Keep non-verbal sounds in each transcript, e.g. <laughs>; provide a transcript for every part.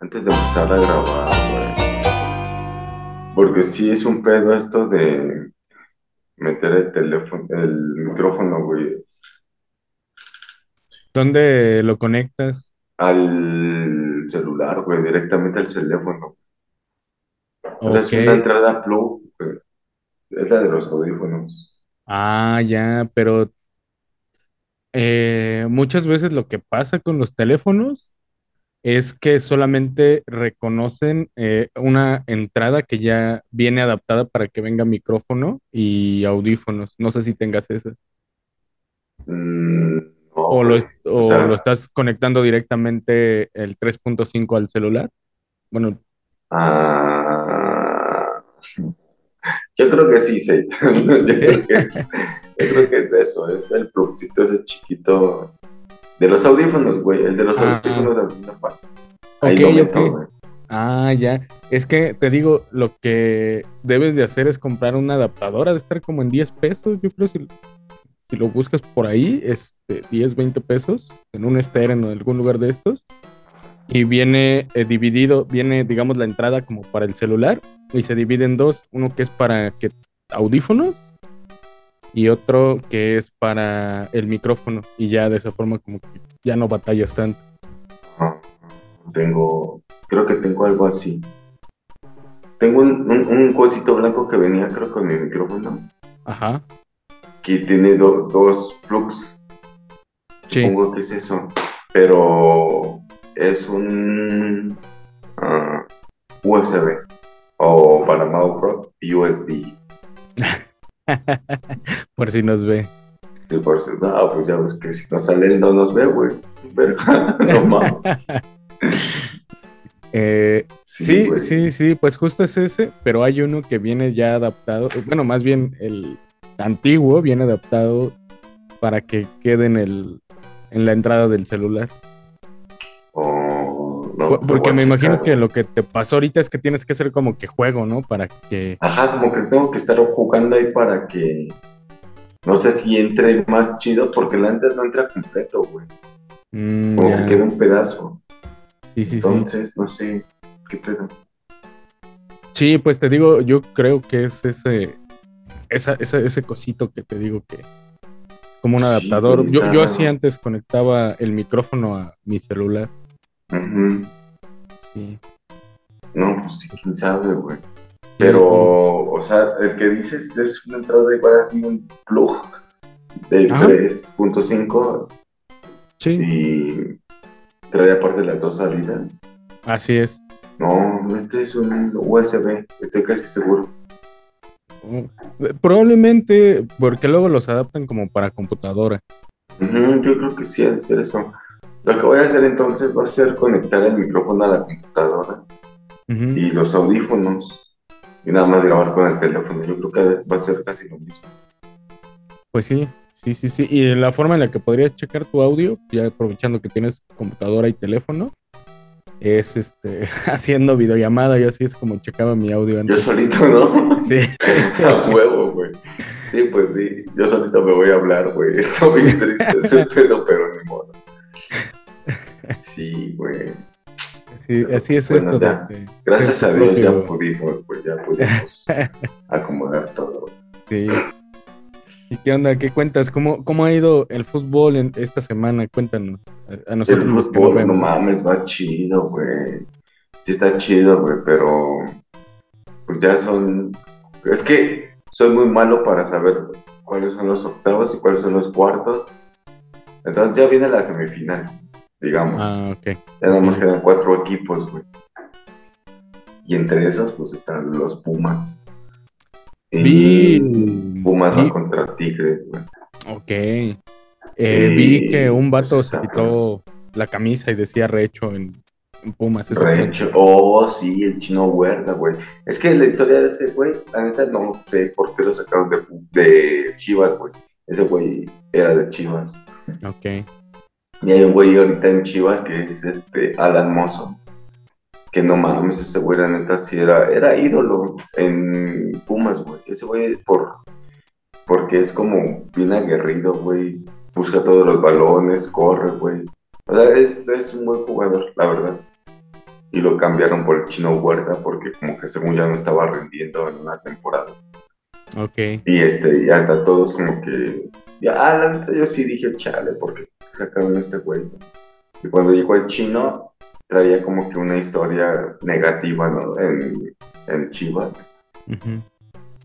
antes de empezar a grabar, güey. Porque sí es un pedo esto de meter el teléfono, el micrófono, güey, ¿Dónde lo conectas? al celular, güey, directamente al teléfono. O sea, es Ok. una entrada plug, güey. Es la de los audífonos. Ah, ya, pero eh, muchas veces lo que pasa con los teléfonos es que solamente reconocen eh, una entrada que ya viene adaptada para que venga micrófono y audífonos. No sé si tengas esa. Mm, no, O lo, O estás conectando directamente el 3.5 al celular. Bueno, ah, <laughs> yo creo que sí, sí. <laughs> Yo sí. creo que es, yo creo que es eso, es el plugcito ese chiquito de los audífonos, güey. El de los Ah, audífonos así no falta. Ahí ok, lo ok. meto, güey. Ah, ya. Es que te digo, lo que debes de hacer es comprar una adaptadora, de estar como en 10 pesos, yo creo, si, si lo buscas por ahí, este, 10, 20 pesos, en un estéreo o en algún lugar de estos. Y viene eh, dividido, viene, digamos, la entrada como para el celular, y se divide en dos, uno que es para que audífonos y otro que es para el micrófono, y ya de esa forma como que ya no batallas tanto. Tengo, creo que tengo algo así. Tengo un, un, un cosito blanco que venía, creo, con mi micrófono, Ajá, que tiene do- dos plugs. sí. Supongo que es eso. Pero es un ah, USB o para Pro USB. <laughs> Por si nos ve. Sí, por eso, no, pues ya ves que si no sale no nos ve, güey. <laughs> No mames. <laughs> Eh, Sí, sí, sí, sí, pues justo es ese, pero hay uno que viene ya adaptado, bueno, más bien el antiguo viene adaptado para que quede en el, en la entrada del celular. No, Porque me imagino que lo que te pasó ahorita es que tienes que hacer como que juego, ¿no? Para que... Ajá, como que tengo que estar jugando ahí para que. No sé si entre más chido, porque la antes no entra completo, güey. Mm, Como que queda un pedazo. Sí, sí, sí. Entonces, no sé. ¿Qué pedo? Sí, pues te digo, yo creo que es ese, esa, esa- ese cosito que te digo que como un adaptador. güey, Yo, yo así antes conectaba el micrófono a mi celular. Ujú. Sí. No, pues sí, quién sabe, güey. Pero, o sea, el que dices es una entrada igual así, un plug de Ajá. 3.5 Sí, y trae aparte las dos salidas. así es. No, este es un USB, estoy casi seguro. Oh, Probablemente porque luego los adaptan como para computadora. Ujú, yo creo que sí, de ser eso. Lo que voy a hacer entonces va a ser conectar el micrófono a la computadora y los audífonos y nada más grabar con el teléfono. Yo creo que va a ser casi lo mismo. Pues sí, sí, sí, sí. Y la forma en la que podrías checar tu audio, ya aprovechando que tienes computadora y teléfono, es este <laughs> haciendo videollamada. Yo así es como checaba mi audio Yo antes. solito, ¿no? <laughs> Sí. <laughs> A huevo, güey. Sí, pues sí, yo solito me voy a hablar, güey. Está bien triste ese pedo, pero ni modo. Sí, güey. Sí, así es Bueno, esto. ya. de- Gracias a Dios ya pudimos, güey, ya pudimos <laughs> acomodar todo. Sí. ¿Y qué onda? ¿Qué cuentas? ¿Cómo, cómo ha ido el fútbol en esta semana? Cuéntanos. A, a El nosotros que no mames, va chido, güey. Sí está chido, güey, pero pues ya son... Es que soy muy malo para saber cuáles son los octavos y cuáles son los cuartos. Entonces ya viene la semifinal, digamos. Ah, ok. Ya nada más quedan cuatro equipos, güey. Y entre esos, pues están los Pumas. Y Vi- Pumas va contra Tigres, güey. Ok. Eh, vi que un vato pues, se está quitó la camisa y decía recho en, en Pumas. Recho. Oh, sí, el chino Huerta, güey. Es que la historia de ese güey, la neta no sé por qué lo sacaron de, de Chivas, güey. Ese güey era de Chivas. Ok. Y hay un güey ahorita en Chivas que es este Alan Mozo. Que no mames, ese güey, la neta, sí era, era ídolo en Pumas, güey. Ese güey, por, porque es como bien aguerrido, güey. Busca todos los balones, corre, güey. O sea, es, es un buen jugador, la verdad. y lo cambiaron por el chino Huerta porque como que según ya no estaba rendiendo en una temporada. Ok. Y este, y hasta todos como que, ya, ah, la neta yo sí dije, chale, porque sacaron este güey. Y cuando llegó el chino, traía como que una historia negativa, ¿no? En, en Chivas,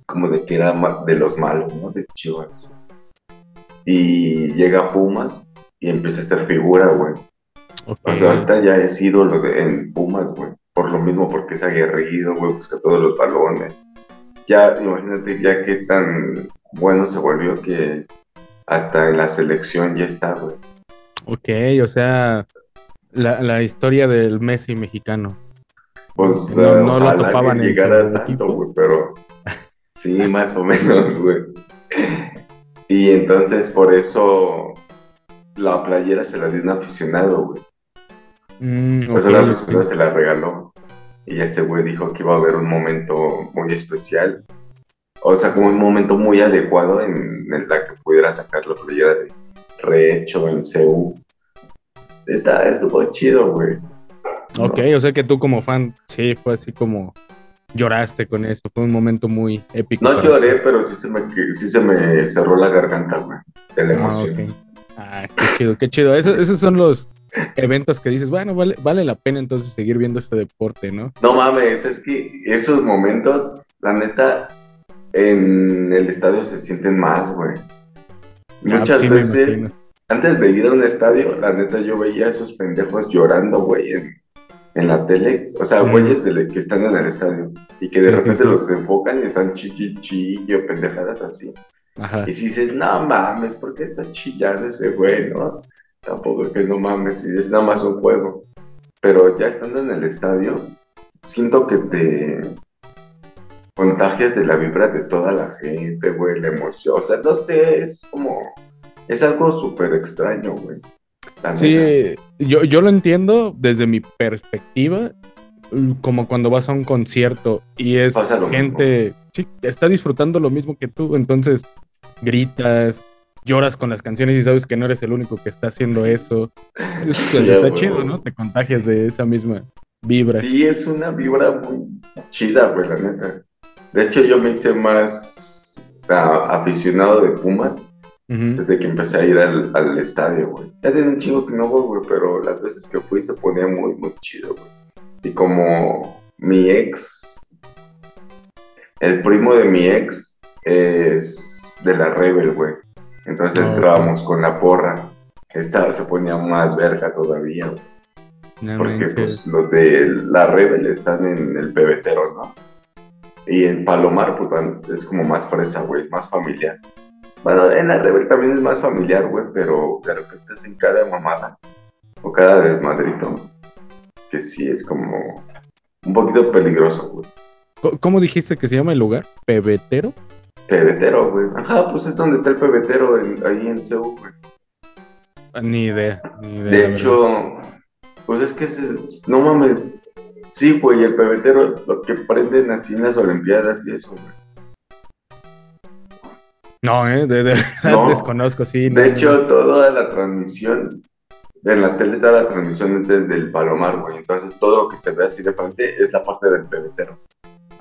como de que era de los malos, ¿no? De Chivas. Y llega Pumas y empieza a ser figura, güey. Ok. O sea, ahorita ya es ídolo de, en Pumas, güey. Por lo mismo, porque es aguerrido, güey, busca todos los balones. Ya, imagínate ya qué tan bueno se volvió que hasta en la selección ya está, güey. Ok, o sea, la, la historia del Messi mexicano. Pues No- no lo topaban en tanto, güey, pero <laughs> sí, más o menos, güey. Y entonces por eso la playera se la dio un aficionado, güey. Mm, Por eso ok, el se la regaló. Y ese güey dijo que iba a haber un momento muy especial. O sea, como un momento muy adecuado en el la que pudiera sacar la playera de Recho en CU. Está, estuvo chido, güey. Ok, o sea que tú como fan, sí, fue así como lloraste con esto. Fue un momento muy épico. No lloré, ti. pero sí se me, sí se me cerró la garganta, güey, de la Ah, emoción. Ah, qué chido, qué chido. Eso- esos son los eventos que dices, bueno, vale, vale la pena entonces seguir viendo este deporte, ¿no? No mames, es que esos momentos, la neta, en el estadio se sienten más, güey. Muchas Ah, sí me veces, antes de ir a un estadio, la neta, yo veía a esos pendejos llorando, güey, en, en la tele. O sea, Mm. güeyes de la- que están en el estadio y que de Sí, repente sí. los enfocan y están chichi chillo, pendejadas así. Ajá. Y si dices, no mames, ¿por qué está chillando ese güey, no? Tampoco que no mames, si es nada más un juego. Pero ya estando en el estadio, siento que te contagias de la vibra de toda la gente, güey, la emoción. O sea, no sé, es como. Es algo súper extraño, güey. Sí, yo, yo lo entiendo desde mi perspectiva, como cuando vas a un concierto y es gente, sí, está disfrutando lo mismo que tú, entonces gritas, lloras con las canciones y sabes que no eres el único que está haciendo eso. <laughs> Está chido, ¿no? Te contagias de esa misma vibra. Sí, es una vibra muy chida, güey, la neta. De hecho, yo me hice más aficionado de Pumas desde que empecé a ir al, al estadio, güey. Ya tiene un chingo que no voy, güey, pero las veces que fui se ponía muy, muy chido, güey. Y como mi ex, el primo de mi ex es de la Rebel, güey. Entonces ok. entrábamos con la porra. Esta se ponía más verga todavía, güey. No Porque pues los de la Rebel están en el pebetero, ¿no? Y en Palomar, pues van- es como más fresa, güey, más familiar. Bueno, en la Rebel también es más familiar, güey, pero de repente es en cada mamada o cada desmadrito, que sí es como un poquito peligroso, güey. ¿Cómo dijiste que se llama el lugar? ¿Pebetero? Pebetero, güey. Ajá, pues es donde está el pebetero, en- ahí en Seúl, güey. Ah, Ni idea, ni idea. De verdad. hecho, pues es que ese- no mames. Sí, güey, el pebetero, lo que prenden así en las Olimpiadas y eso, güey. No, ¿eh? De, de verdad No. desconozco, sí. no, De no. hecho, toda la transmisión, en la tele toda la transmisión es desde el Palomar, güey. Entonces todo lo que se ve así de frente es la parte del pebetero.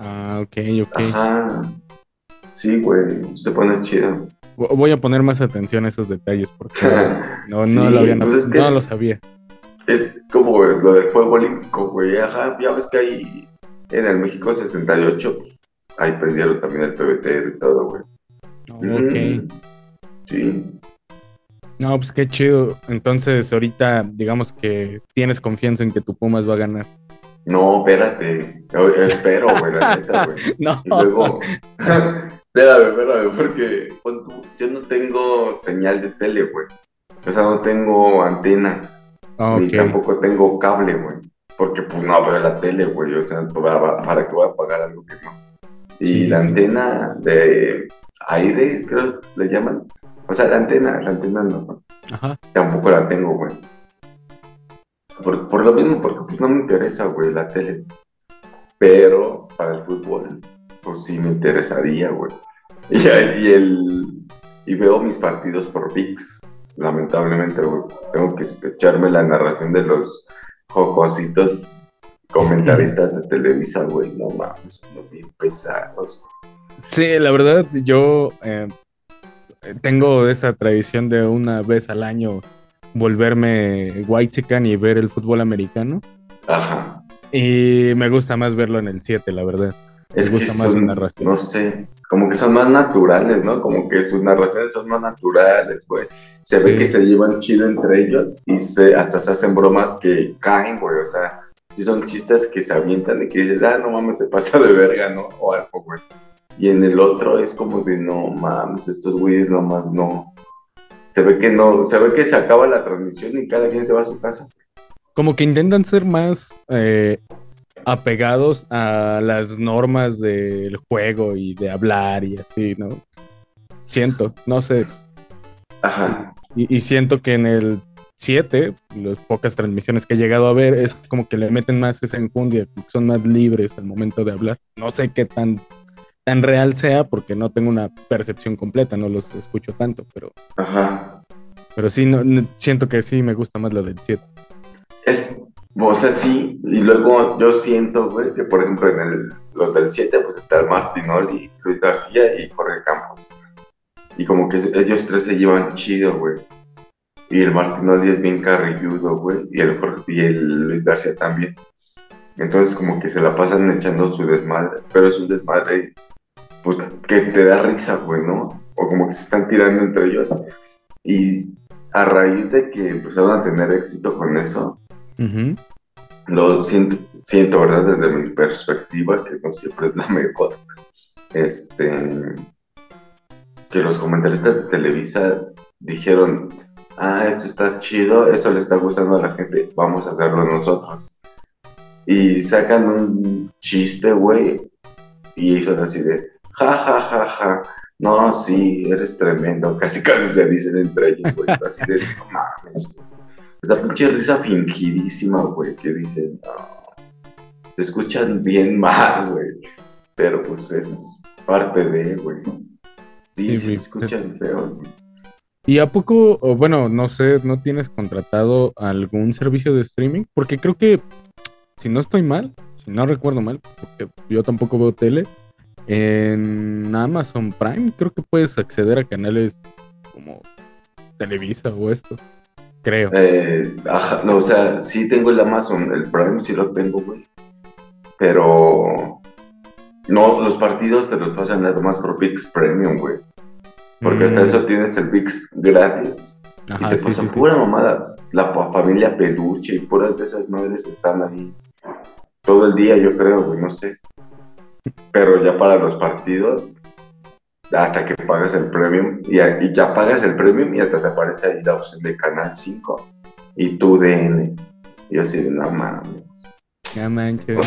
Ah, ok, ok. Ajá. Sí, güey, se pone chido. Vo- Voy a poner más atención a esos detalles porque <laughs> no, no lo había pues notado, es que no es- lo sabía. Es como lo del fuego olímpico, güey. Ajá, ya ves que ahí en el México 68, pues, ahí prendieron también el pebetero y todo, güey. Ok. Mm, Sí. No, pues qué chido. Entonces, ahorita, digamos que tienes confianza en que tu Pumas va a ganar. No, espérate. Yo- espero, güey, la neta, güey. <laughs> No. Y luego, espérame, espérame, porque yo no tengo señal de tele, güey. O sea, no tengo antena, Ah, ni ok. tampoco tengo cable, güey. Porque pues no veo la tele, güey. O sea, ¿para, para qué voy a pagar algo que no? Y sí, la sí. antena de aire, creo le llaman. O sea, la antena, la antena no, Ajá. tampoco la tengo, güey. Por, por lo mismo, porque pues no me interesa, güey, la tele. Pero para el fútbol, pues sí me interesaría, güey. <laughs> Y, y el y veo mis partidos por VIX, lamentablemente. Tengo que echarme la narración de los jocositos comentaristas de Televisa, güey, no mames, son bien pesados. Sí, la verdad, yo eh, tengo esa tradición de una vez al año volverme white y ver el fútbol americano. Ajá. Y me gusta más verlo en el 7, la verdad. Es gusta que más son, narración. no sé, como que son más naturales, ¿no? Como que sus narraciones son más naturales, güey. Se ve que se llevan chido entre ellos y se, hasta se hacen bromas que caen, güey. O sea, sí son chistes que se avientan y que dices, ah, no mames, se pasa de verga, ¿no? O algo, güey. Y en el otro es como de, no mames, estos güeyes nomás no. Se ve que no, se ve que se acaba la transmisión y cada quien se va a su casa. Como que intentan ser más eh, apegados a las normas del juego y de hablar y así, ¿no? Siento, no sé. Ajá. Y, y siento que en el 7, las pocas transmisiones que he llegado a ver, es como que le meten más esa enjundia, son más libres al momento de hablar. No sé qué tan, tan real sea, porque no tengo una percepción completa, no los escucho tanto, pero, Ajá. pero sí, no, siento que sí me gusta más lo del 7. Es, o sea, sí, y luego yo siento, güey, que por ejemplo en el, los del 7, pues está el Martinoli, Luis García y Jorge Campos. Y como que ellos tres se llevan chido, güey. Y el Martinoli es bien carrilludo, güey, y el, Jorge- y el Luis García también. Entonces como que se la pasan echando su desmadre, pero es un desmadre, pues, que te da risa, güey, ¿no? O como que se están tirando entre ellos. Y a raíz de que empezaron a tener éxito con eso, Ujú. lo siento, siento, ¿verdad? Desde mi perspectiva, que no siempre es la <laughs> mejor. Este. Que los comentaristas de Televisa dijeron: Ah, esto está chido, esto le está gustando a la gente, vamos a hacerlo nosotros. Y sacan un chiste, güey, y son así de: Ja, ja, ja, ja. No, sí, eres tremendo. <laughs> Casi casi se dicen entre ellos, güey. Así de: No mames, güey. Esa pinche risa fingidísima, güey, que dicen, no, se escuchan bien mal, güey, pero pues es parte de, güey. Sí, Sí, sí se escuchan feo, güey. ¿Y a poco, o bueno, no sé, no tienes contratado algún servicio de streaming? Porque creo que, si no estoy mal, si no recuerdo mal, porque yo tampoco veo tele, en Amazon Prime creo que puedes acceder a canales como Televisa o esto. Creo. Eh, ajá, no, o sea, sí tengo el Amazon, el Prime sí lo tengo, güey, pero no, los partidos te los pasan nada más por VIX Premium, güey, porque hasta Mm, eso tienes el VIX gratis. y Ajá, te sí, pasan sí, sí. pura mamada. La familia peluche y puras de esas madres están ahí todo el día, yo creo, güey, no sé. Pero ya para los partidos, hasta que pagas el premium, y, y ya pagas el premium y hasta te aparece ahí la opción de Canal 5 y tu DN. Y yo así, de, no mames. No manches.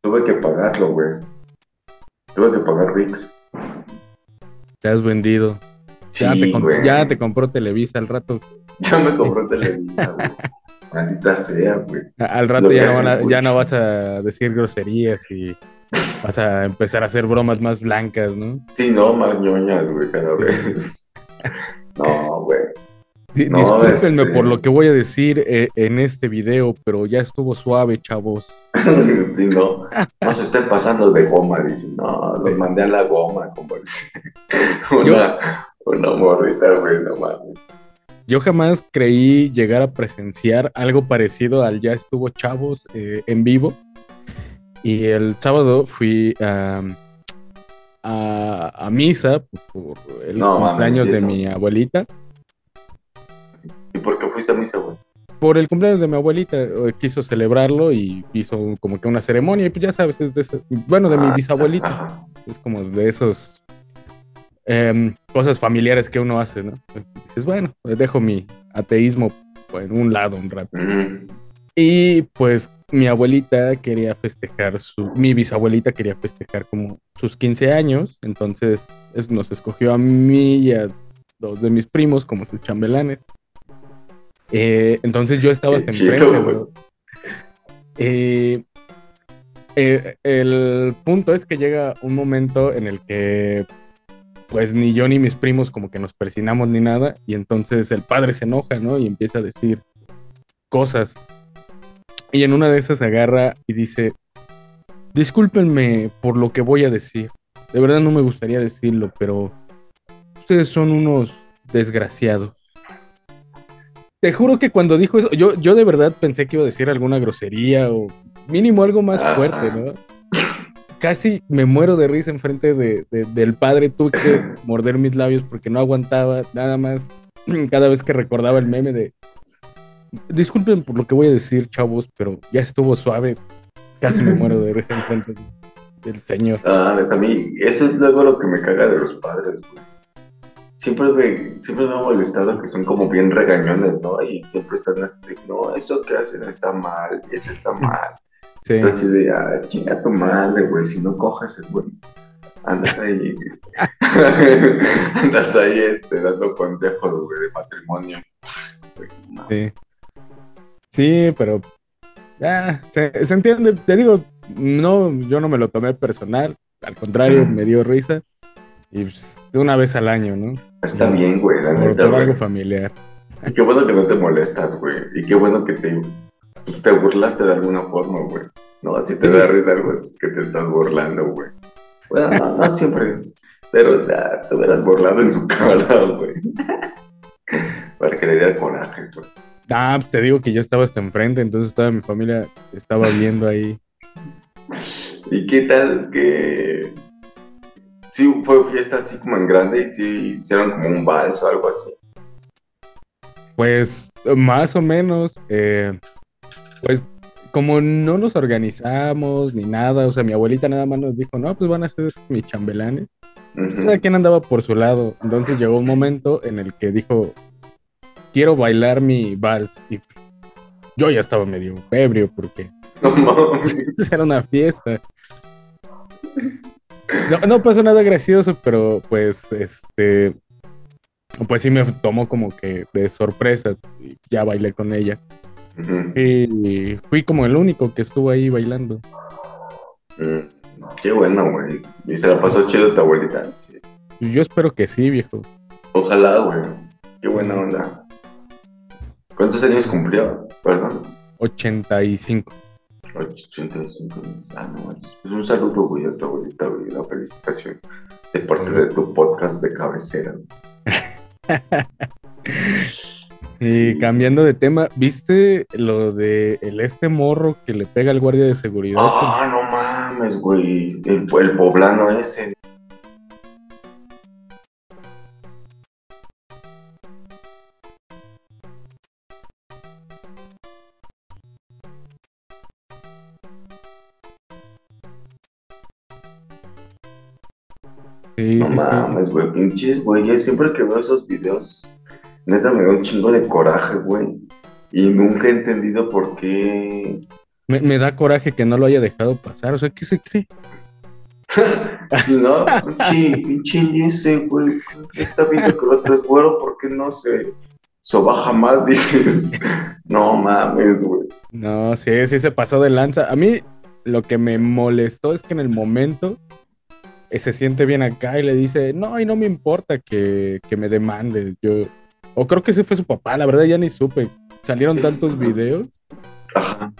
Tuve que pagarlo, güey. Tuve que pagar VIX. Te has vendido. Ya, te ya te compró Televisa al rato. Ya me compró Televisa, güey. <laughs> Maldita sea, güey. Al rato ya no, hacen van a- ya mucho. no vas a decir groserías y vas a empezar a hacer bromas más blancas, ¿no? Sí, no, más ñoñas, güey, cada vez. <laughs> No, güey. No, Discúlpenme este- por lo que voy a decir eh, en este video, pero ya estuvo suave, chavos. <laughs> Sí, no. No se estén pasando de goma, dicen. No, los mandé a la goma, como dice. <laughs> Una, una morrita, güey, no mames. Yo jamás creí llegar a presenciar algo parecido al ya estuvo chavos eh, en vivo. Y el sábado fui a, a, a misa por el No, cumpleaños ¿y de mi abuelita. ¿Y por qué fuiste a misa, güey? por el cumpleaños de mi abuelita, eh, quiso celebrarlo y hizo como que una ceremonia, y pues ya sabes, es de ese- bueno, de mi Ah, bisabuelita, <laughs> es como de esos em, cosas familiares que uno hace, ¿no? Dices, bueno, dejo mi ateísmo en un lado un rato. Y pues mi abuelita quería festejar su, mi bisabuelita quería festejar como sus 15 años, entonces es- nos escogió a mí y a dos de mis primos como sus chambelanes. Eh, entonces yo estaba hasta enfrente. Eh, eh, el punto es que llega un momento en el que pues ni yo ni mis primos como que nos persinamos ni nada, y entonces el padre se enoja, ¿no? Y empieza a decir cosas. Y en una de esas agarra y dice, discúlpenme por lo que voy a decir. De verdad no me gustaría decirlo, pero ustedes son unos desgraciados. Te juro que cuando dijo eso, yo, yo de verdad pensé que iba a decir alguna grosería o mínimo algo más fuerte, ¿no? Casi me muero de risa enfrente de, del padre. Tuve que morder mis labios porque no aguantaba nada más <clears throat> cada vez que recordaba el meme de disculpen por lo que voy a decir, chavos, pero ya estuvo suave. Casi me muero de risa enfrente del señor. Ah, a mí, eso es luego lo que me caga de los padres, güey siempre me, siempre me ha molestado que son como bien regañones, ¿no? Y siempre están así, no, eso que hacen está mal, eso está mal. Sí. Entonces, de, ah, chinga tu madre, güey, si no coges, güey, andas ahí, <laughs> andas ahí, este, dando consejos, güey, de matrimonio. sí. Sí, pero, ya, se, se entiende, te digo, no, yo no me lo tomé personal, al contrario, me dio risa. Y pues, de una vez al año, ¿no? Está bien, güey, la neta, por algo familiar. Y qué bueno que no te molestas, güey. Y qué bueno que te, te burlaste de alguna forma, güey. No, así te da risa algo, es que te estás burlando, güey. Bueno, no, siempre. Pero ya, te hubieras burlado en su cara, güey. Para que le diera coraje, güey. Ah, te digo que yo estaba hasta enfrente, entonces toda mi familia estaba viendo ahí. ¿Y qué tal que sí fue fiesta así como en grande y sí hicieron como un vals o algo así. Pues más o menos, eh, pues como no nos organizamos ni nada, o sea, mi abuelita nada más nos dijo, no, pues van a ser mis chambelanes. Cada quien andaba por su lado. Entonces llegó un momento en el que dijo, quiero bailar mi vals. Y yo ya estaba medio ebrio porque <laughs> no, <laughs> era una fiesta. No, no pasó nada gracioso, pero pues este. Pues sí me tomó como que de sorpresa. Y ya bailé con ella. Y fui como el único que estuvo ahí bailando. Mm, qué bueno, güey. ¿Y se la pasó chido tu abuelita? Yo espero que sí, viejo. Ojalá, güey. Qué buena onda. ¿Cuántos años cumplió? Perdón. 85. 85 Ah, no, pues un saludo, güey, a tu abuelita, güey, una felicitación de parte de tu podcast de cabecera. <laughs> y cambiando de tema, ¿viste lo de el este morro que le pega al guardia de seguridad? Ah, no mames, güey, el, el poblano ese. no mames, güey, pinches, güey. Siempre que veo esos videos, neta me da un chingo de coraje, güey. Y nunca he entendido por qué. Me, da coraje que no lo haya dejado pasar. O sea, ¿qué se cree? <laughs> si no, pinche, pinche ese, güey. Está viendo que el otro es güero, ¿por qué no se sobaja más? <laughs> Dices, no mames, güey. No, sí, sí se pasó de lanza. A mí lo que me molestó es que en el momento se siente bien acá y le dice, no, y no me importa que, me demandes. Yo, o creo que ese fue su papá, la verdad ya ni supe. Salieron tantos videos. Ajá.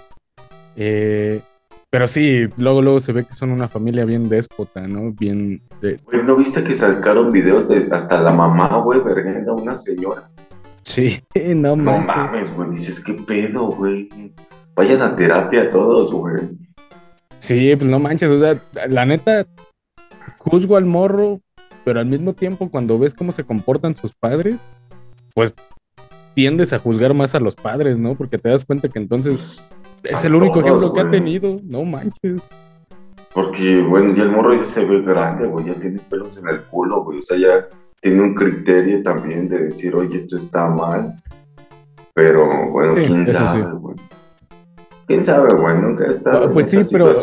Eh, pero sí, luego, luego se ve que son una familia bien déspota, ¿no? Bien. De... ¿no viste que sacaron videos de hasta la mamá, güey, vergüenza, una señora? Sí, <laughs> no mames. No mames, güey, dices, ¿qué pedo, güey? Vayan a terapia todos, güey. Sí, pues no manches, o sea, la neta, juzgo al morro, pero al mismo tiempo cuando ves cómo se comportan sus padres, pues tiendes a juzgar más a los padres, ¿no? Porque te das cuenta que entonces es el único ejemplo que ha tenido, no manches. Porque, bueno, ya el morro ya se ve grande, güey, ya tiene pelos en el culo, güey, o sea, ya tiene un criterio también de decir, oye, esto está mal, pero bueno, quién sabe, güey. quién sabe, güey, nunca he estado ah, Pues sí, pero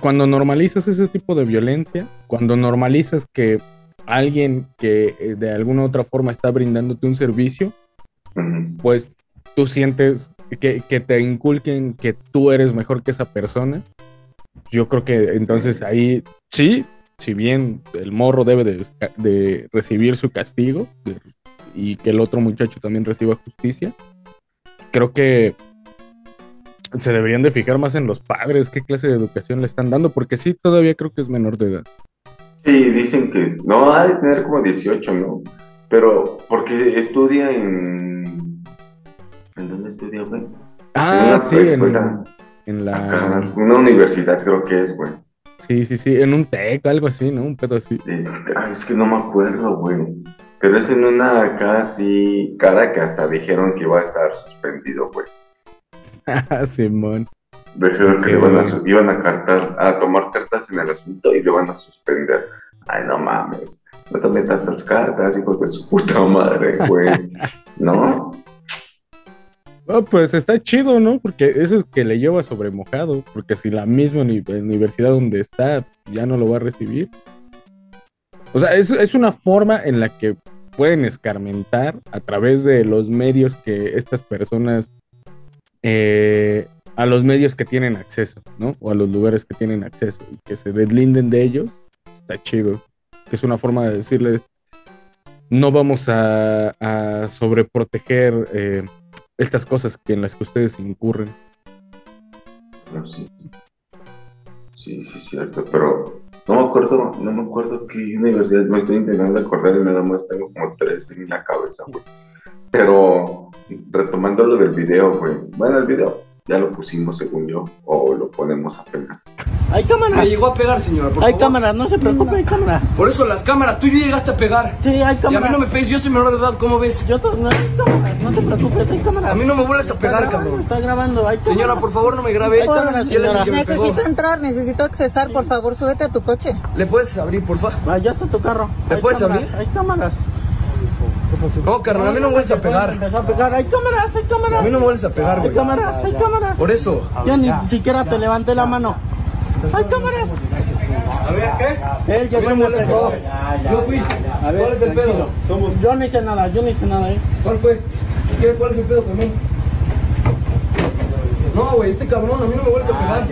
cuando normalizas ese tipo de violencia, cuando normalizas que alguien que eh, de alguna u otra forma está brindándote un servicio, pues tú sientes que, te inculquen que tú eres mejor que esa persona. Yo creo que entonces ahí sí, si bien el morro debe de, recibir su castigo y que el otro muchacho también reciba justicia, creo que se deberían de fijar más en los padres, qué clase de educación le están dando, porque sí, todavía creo que es menor de edad. Sí, dicen que no, ha de tener como 18, ¿no? Pero porque estudia en... ¿En dónde estudia, güey? Ah, sí, en, la... una universidad creo que es, güey. Sí, sí, sí, en un TEC, algo así, ¿no? Un pedo así. es que no me acuerdo, güey. Pero es en una casi cara que hasta dijeron que iba a estar suspendido, güey. <laughs> Simón. Dijeron que le iban a, iban a, cartar, a tomar cartas en el asunto y le van a suspender. Ay, no mames. No tomen tantas cartas, hijo de su puta madre, güey. <laughs> ¿No? pues está chido, ¿no? Porque eso es que le lleva sobre mojado. Porque si la misma universidad donde está ya no lo va a recibir. O sea, es, es una forma en la que pueden escarmentar a través de los medios que estas personas, eh, a los medios que tienen acceso, ¿no? O a los lugares que tienen acceso y que se deslinden de ellos, está chido. Es una forma de decirle, no vamos a, sobreproteger eh, estas cosas en las que ustedes incurren. Sí. Sí, sí, cierto, pero no me acuerdo, no me acuerdo qué universidad, me estoy intentando acordar y nada más tengo como tres en la cabeza, güey. Pero retomando lo del video, güey. Bueno, el video, ya lo pusimos según yo, o lo ponemos apenas. Hay cámaras. Me llegó a pegar, señora, por Hay cámaras, no se preocupe, hay cámaras. Por eso las cámaras, tú ya llegaste a pegar. Sí, hay cámaras. Y a mí no me pegues, yo soy menor de edad, ¿cómo ves? Yo no, hay cámaras, no te preocupes, hay cámaras. A mí no me vuelves a pegar, cabrón. Está grabando, hay cámaras. Señora, por favor, no me grabe. Hay cámaras, señora. Necesito entrar, necesito accesar, por favor, súbete a tu coche. ¿Le puedes abrir, por favor? Ah, ya está tu carro. ¿Le puedes abrir? Hay cámaras. No, carnal, a mí no me vuelves a pegar. Empezó a pegar. Hay cámaras, hay cámaras. A mí no me vuelves a pegar, güey. Hay cámaras, hay cámaras. Por eso. Yo ni siquiera te levanté la mano. Hay cámaras. A ver, ¿qué? Él llegó y me pegó. Yo fui. A ver, ¿Cuál es el pedo? Yo no hice nada, yo no hice nada, ¿eh? ¿Cuál fue? ¿Qué? ¿Cuál es el pedo conmigo? No, güey, este cabrón, a mí no me vuelves a pegar.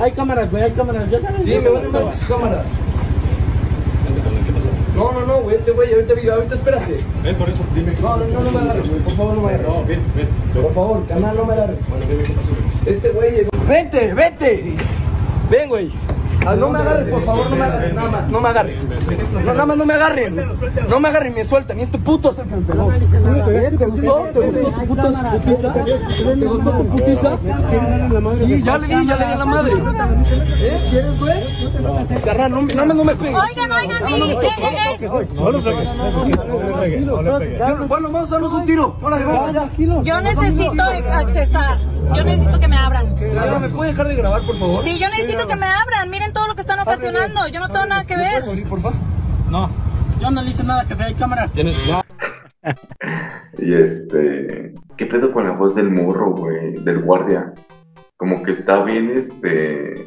Hay cámaras, güey, hay cámaras. Ya sabes. Sí, me vuelven más tus cámaras. No, no, no, güey, este güey, ahorita, ahorita espérate. Ven, por eso, dime. No, no, no, no me agarres, güey, por favor, no me agarres. No, ven, ven. Por favor, canal, no me agarres. Bueno, dime qué pasó. Este güey llegó. Vente, vente. Ven, güey. Ah, no me agarres, por favor, no me agarres, nada más, no me agarres. No, nada más no me agarren. No me agarren, me sueltan. Y este puto se me pegó. ¿Te gustó? ¿Te gustó tu puta putiza? ¿Te gustó tu putiza? Sí, ya le di, ya le di a la madre. ¿Eh? ¿Quieres, güey? Carnal, no, no, no me pegues. Oigan, oigan, eh, eh, No le pegues. No le pegues. Bueno, vamos a darnos un tiro. Yo necesito accesar. Yo necesito que me abran. Señora, ¿me puede dejar de grabar, por favor? Sí, yo necesito que me abran. Miren todo lo que están ocasionando. Yo no tengo nada que ver. ¿Puedes por favor? No, yo no le hice nada, que hay cámaras. ¿Tienes? <laughs> y este, ¿qué pedo con la voz del morro, güey? Del guardia. Como que está bien, este,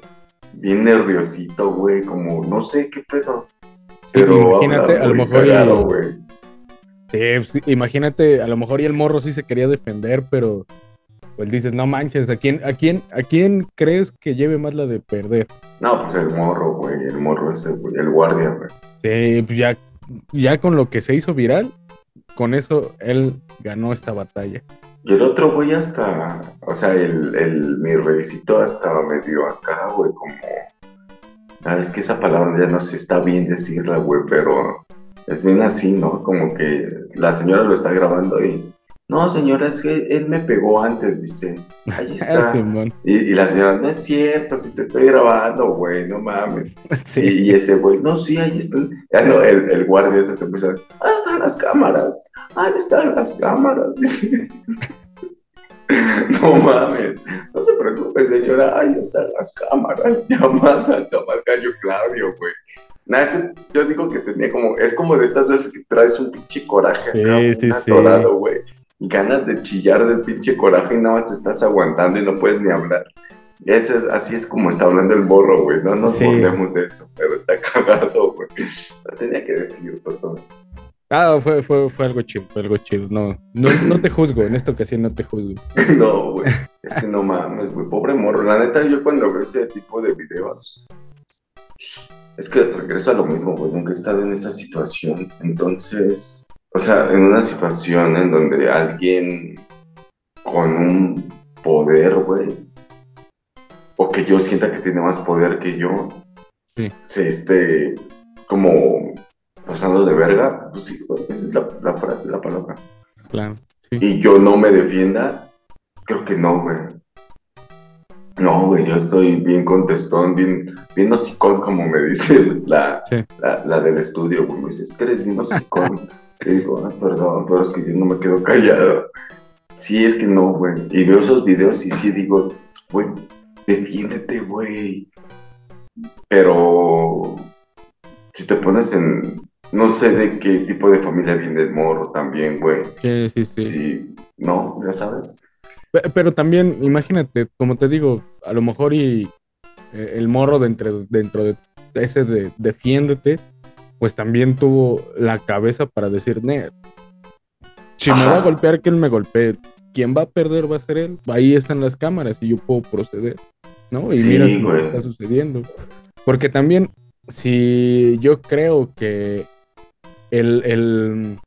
bien nerviosito, güey. Como, no sé qué pedo. Pero imagínate, a lo mejor. Sí, pues, imagínate, a lo mejor y el morro sí se quería defender, pero pues dices, no manches, ¿a quién, a quién, a quién crees que lleve más la de perder? No, pues el morro, güey, el morro ese, güey, el guardia, güey. Sí, pues ya, ya con lo que se hizo viral, con eso él ganó esta batalla. Y el otro güey hasta, o sea, el, el mi reycito hasta medio acá, güey, como, sabes que esa palabra ya no sé, está bien decirla, güey, pero es bien así, ¿no? Como que la señora lo está grabando y no, señora, es que él me pegó antes, dice. Ahí <laughs> está. y, la señora, no es cierto, si te estoy grabando, güey, no mames. <laughs> Y, ese güey, no, sí, ahí están. Ya no, el, el guardia ese te puso, ahí están las cámaras, ahí están las cámaras, <laughs> dice. no mames, no se preocupe, señora, ahí están las cámaras. Ya más alto, más gallo Claudio, güey. Nada, es que yo digo que tenía como, es como de estas veces que traes un pinche coraje sí, sí, sí. güey ganas de chillar del pinche coraje y nada más te estás aguantando y no puedes ni hablar. es, así es como está hablando el borro, güey. No nos sí. de eso, pero está <laughs> cagado, güey. Lo tenía que decir, todo. Ah, fue, fue, fue algo chido, fue algo chido. No, no, no te juzgo, en esta ocasión no te juzgo. <laughs> no, güey. Es que no mames, güey. Pobre morro. La neta, yo cuando veo ese tipo de videos, Es que regreso a lo mismo, güey. Nunca he estado en esa situación. Entonces, o sea, en una situación en donde alguien con un poder, güey, o que yo sienta que tiene más poder que yo, Sí. se esté como pasando de verga, pues sí, güey, esa es la, la frase, la palabra. Claro. Sí. Y yo no me defienda, creo que no, güey. No, güey, yo estoy bien contestón, bien, bien hocicón, como me dice la, Sí. la, la del estudio, güey. Me dice, es que eres bien hocicón. <laughs> y digo, ah, perdón, pero es que yo no me quedo callado. Sí, es que no, güey. Y veo esos videos y sí digo, güey, defiéndete, güey. Pero si te pones en, no sé de qué tipo de familia viene el morro también, güey. Sí, sí, sí. Sí, no, ya sabes. Pe- Pero también, imagínate, como te digo, a lo mejor y eh, el morro dentro, dentro de ese de defiéndete, pues también tuvo la cabeza para decir, "Ne, si me va a golpear, que él me golpee. Quien va a perder va a ser él. Ahí están las cámaras y yo puedo proceder, ¿no? Y Sí, mira lo que está sucediendo. Porque también, si yo creo que el, el,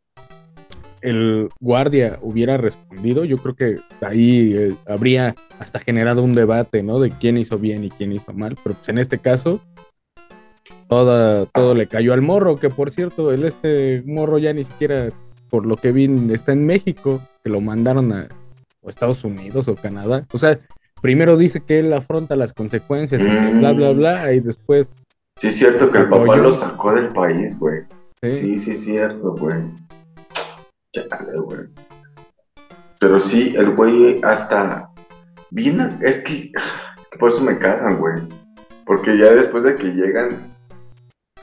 el guardia hubiera respondido, yo creo que ahí eh, habría hasta generado un debate, ¿no? De quién hizo bien y quién hizo mal. Pero pues en este caso, toda, todo le cayó al morro, que por cierto, el este morro ya ni siquiera, por lo que vi, está en México, que lo mandaron a o Estados Unidos o Canadá. O sea, primero dice que él afronta las consecuencias Mm. bla, bla, bla, y después... Sí, es cierto que el papá lo sacó del país, güey. Sí, sí, es cierto, güey. Chale, güey. Pero sí, el güey hasta. Bien, es que, es que por eso me cagan, güey. Porque ya después de que llegan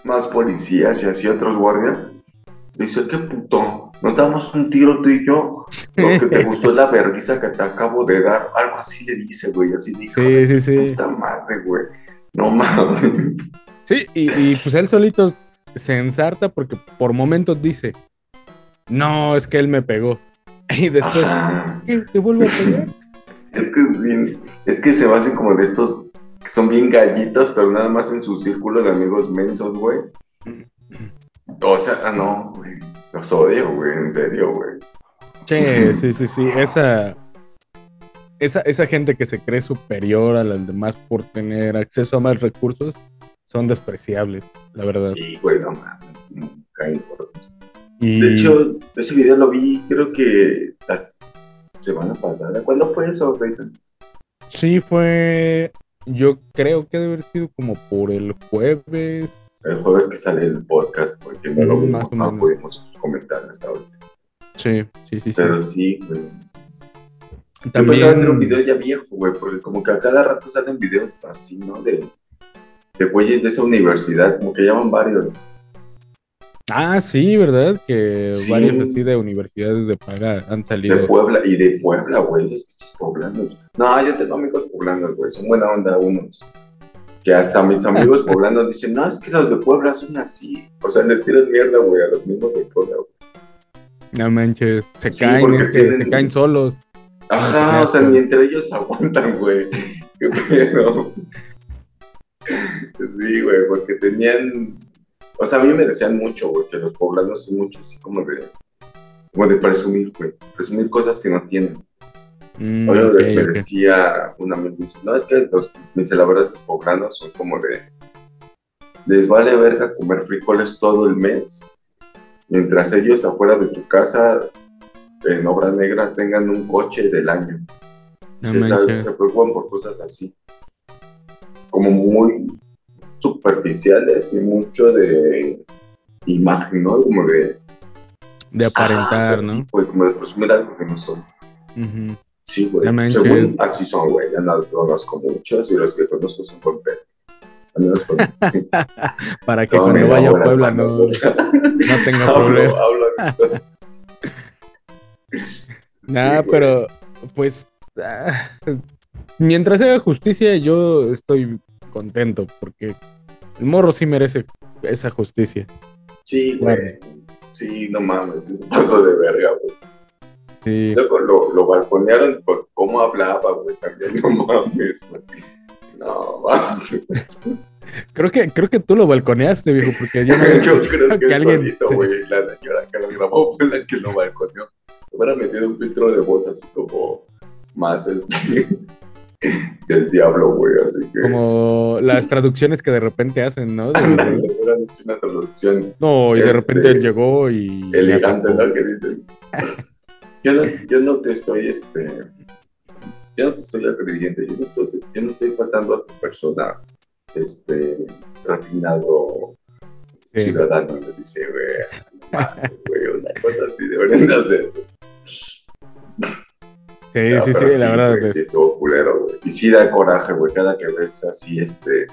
más policías y así otros guardias, dice, qué puto, nos damos un tiro tú y yo. Lo que te gustó es la vergüenza que te acabo de dar. Algo así le dice, güey. Así dijo. Sí, sí, sí. Puta madre, güey. No mames. Sí, y, y, pues él solito se ensarta porque por momentos dice, no, es que él me pegó. <laughs> Y después, Ajá. ¿qué? ¿Te vuelvo a pegar? <laughs> Es que es bien, es que se hacen como de estos que son bien gallitos, pero nada más en su círculo de amigos mensos, güey. O sea, ah, no, güey. Los odio, güey, en serio, güey. Sí, sí, sí, sí. Esa, esa, esa gente que se cree superior a las demás por tener acceso a más recursos son despreciables, la verdad. Sí, güey, no mames. no caen por- Y De hecho, ese video lo vi, creo que la semana pasada. ¿Cuándo fue eso, Reita? sí fue, yo creo que debe haber sido como por el jueves. El jueves que sale el podcast, porque no lo Mm, vimos, no pudimos comentar hasta ahorita. Sí, sí, sí, sí. Pero sí, güey. Yo pensaba que era un También, video ya viejo, güey, porque como que a cada rato salen videos así, ¿no? De, de güeyes de esa universidad, como que llaman varios. Ah, sí, ¿verdad? Que Sí. varios así de universidades de paga han De salido. Puebla, y de Puebla, güey, esos pinches poblanos. No, yo tengo amigos poblanos, güey, son buena onda unos. Que hasta mis amigos <laughs> poblanos dicen, no, es que los de Puebla son así. O sea, les tiran mierda, güey, a los mismos de Puebla, güey. No manches, se Sí, caen, es que tienen- se caen solos. Ajá, o sea, ni entre ellos <laughs> aguantan, güey. Qué pedo. Sí, güey, porque tenían. O sea, a mí me decían mucho, güey, que los poblanos son mucho así como de. Como de presumir, güey. Presumir cosas que no tienen. Mm, Oye, ok, me decía un amigo, dice, no, es que los, verdad, los poblanos son como de. Les vale verga comer frijoles todo el mes, mientras ellos afuera de tu casa, en obra negra, tengan un coche del año. No se, se preocupan por cosas así. Como muy superficiales y mucho de imagen, ¿no? Como de. De Ajá, aparentar, o sea, ¿no? sí, güey, como de presumir algo que no son. Sí, güey. No. Según así son, güey. Ya no conozco muchos y los que conozco son con- <laughs> Para que cuando vaya a Puebla no, <laughs> no tenga problema. hablo <laughs> Sí, güey. pero pues ah, mientras haga justicia yo estoy contento porque el morro sí merece esa justicia. Sí, güey. Sí, no mames, es un paso de verga, güey. Sí. Luego lo, lo balconearon por cómo hablaba, güey. También no mames, güey. No mames. Creo que, creo que tú lo balconeaste, viejo, porque <laughs> yo no Yo creo que, que alguien- solito, sí. güey, la señora que lo grabó fue la que lo balconeó. Hubiera metido un filtro de voz así como más este <laughs> del diablo, güey, así que como las traducciones que de repente hacen, ¿no? De- hecho una traducción no, y de Este, repente él llegó y... elegante. ¿no? Que dicen. <laughs> Yo no, yo no te estoy, este, yo no te estoy agrediendo, yo no, estoy- yo no estoy faltando a tu persona, este, refinado Sí. ciudadano, le dice, mames, güey, una cosa así deberían de hacer. Sí, No, sí, sí, pero la verdad. güey, es- Sí, estuvo culero, güey. Y sí da coraje, güey, cada que ves así, este.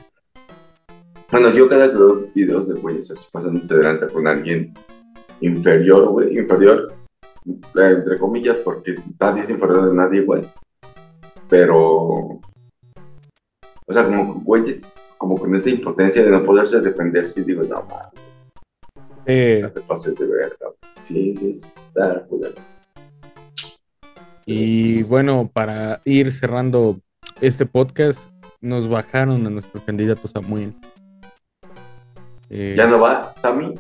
Bueno, yo cada que veo videos de güeyes así pasándose delante con alguien inferior, güey, inferior, eh, entre comillas, porque nadie es inferior a nadie, güey. Pero. O sea, como güeyes, como con esta impotencia de no poderse defender, sí digo, no, man, eh, no te pases de verga. güey. Sí, sí, está culero. Y bueno, para ir cerrando este podcast, nos bajaron a nuestro candidato Samuel. Eh, ¿Ya no va, Sammy?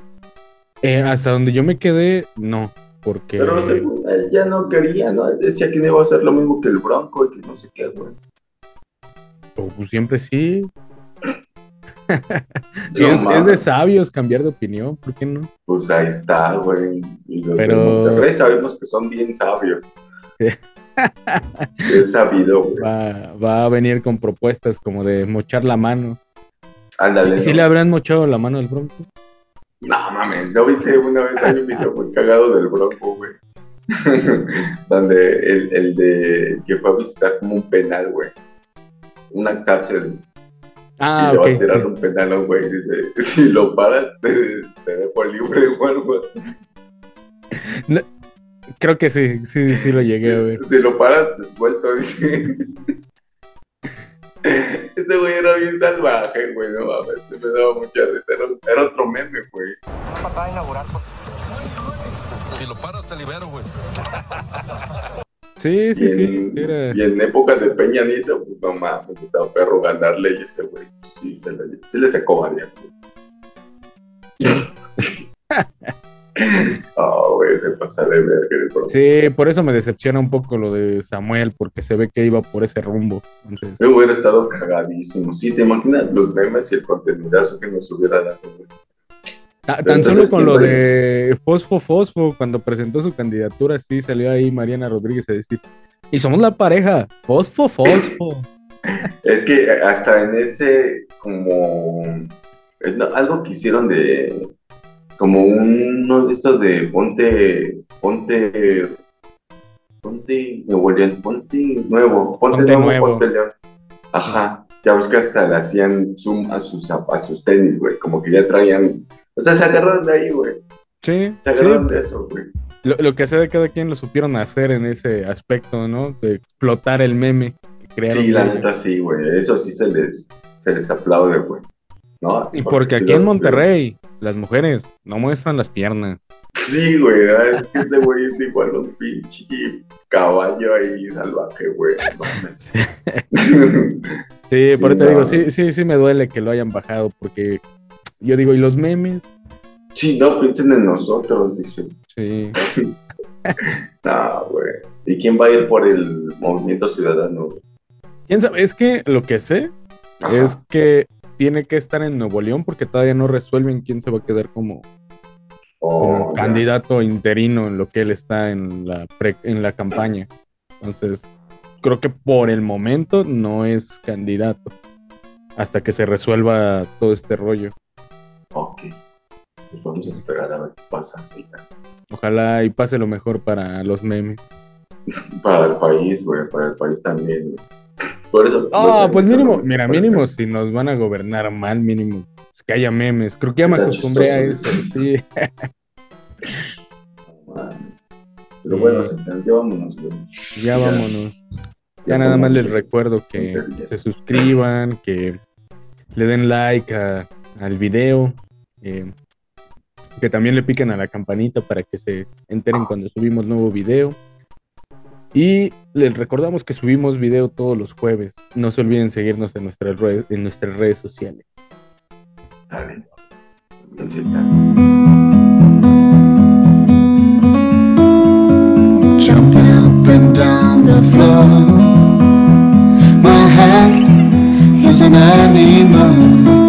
eh, hasta donde yo me quedé, no, porque... Pero él ya no quería, ¿no? Él decía que no iba a hacer lo mismo que el Bronco y que no sé qué, güey. oh, pues siempre sí. <laughs> Es, de sabios cambiar de opinión, ¿por qué no? Pues ahí está, güey. Y los Pero- de Monterrey sabemos que son bien sabios. <laughs> Es sabido, güey. Va, va a venir con propuestas como de mochar la mano. Ándale. ¿Sí le habrán mochado la mano al Bronco? No mames, ¿no viste una vez hay un video muy cagado del Bronco, güey? <laughs> Donde el, el de que fue a visitar como un penal, güey. Una cárcel. Ah, y le va a tirar sí. un penal güey. Dice, si lo paras, te, te dejo libre <laughs> o algo así. Creo que sí, sí, sí lo llegué a ver. Si lo paras, te suelto. dice. <laughs> Ese güey era bien salvaje, güey, no mames, me daba mucha risa. Era, era otro meme, güey. Si lo paras, te libero, güey. Sí, sí, y, sí. era- y en época de Peña Nieto, pues no mames, estaba perro ganarle y ese güey, pues, sí, se le, sí le sacó varias, güey. <laughs> Oh, güey, se pasa de verga. Sí, por eso me decepciona un poco lo de Samuel, porque se ve que iba por ese rumbo. Entonces, Yo hubiera estado cagadísimo. Sí, te imaginas los memes y el contenidazo que nos hubiera dado, güey. ta- Pero tan entonces, solo con ¿quién lo de Fosfo Fosfo, cuando presentó su candidatura, sí salió ahí Mariana Rodríguez a decir, y somos la pareja, Fosfo Fosfo. <laughs> Es que hasta en ese, como, no- algo que hicieron de, como uno de estos de ponte, ponte, ponte Nuevo León, ponte nuevo, ponte, Ponte nuevo, nuevo. ponte León. Ajá, ya ves que hasta le hacían zoom a sus, a sus tenis, güey, como que ya traían, o sea, se agarraron de ahí, güey, Sí, se sí, agarraron de eso, güey. lo, lo que sea de cada quien lo supieron hacer en ese aspecto, ¿no? De explotar el meme que crearon. Sí, la neta sí, güey, eso sí se les, se les aplaude, güey. ¿No? Y porque aquí en Monterrey, las mujeres no muestran las piernas. Sí, güey, es que ese güey es igual un pinche caballo ahí salvaje, güey. No mames. Sí, <laughs> Sí, por eso te digo, sí, sí, sí me duele que lo hayan bajado, porque yo digo, ¿y los memes? Sí, no piensen en nosotros, dices. Sí. <laughs> No, güey. ¿Y quién va a ir por el movimiento ciudadano? güey? ¿Quién sabe? Es que lo que sé Ajá. es que tiene que estar en Nuevo León porque todavía no resuelven quién se va a quedar como, Oh, candidato interino en lo que él está en la, pre- en la campaña. Entonces, creo que por el momento no es candidato hasta que se resuelva todo este rollo. Ok. Pues vamos a esperar a ver qué pasa. Ojalá y pase lo mejor para los memes. <laughs> Para el país, güey. Para el país también, güey. Por eso. Ah, pues mínimo, mira, mínimo si nos van a gobernar mal, mínimo pues, que haya memes. Creo que ya me acostumbré a eso. Sí. <laughs> <laughs> Pero bueno, ya vámonos, güey. Ya Ya. vámonos. Ya nada más les recuerdo que se suscriban, que le den like a- al video, eh, que también le piquen a la campanita para que se enteren cuando subimos nuevo video. Y les recordamos que subimos video todos los jueves. No se olviden seguirnos en nuestras, redes, en nuestras redes sociales. Jumping up and down the floor. My head is an animal.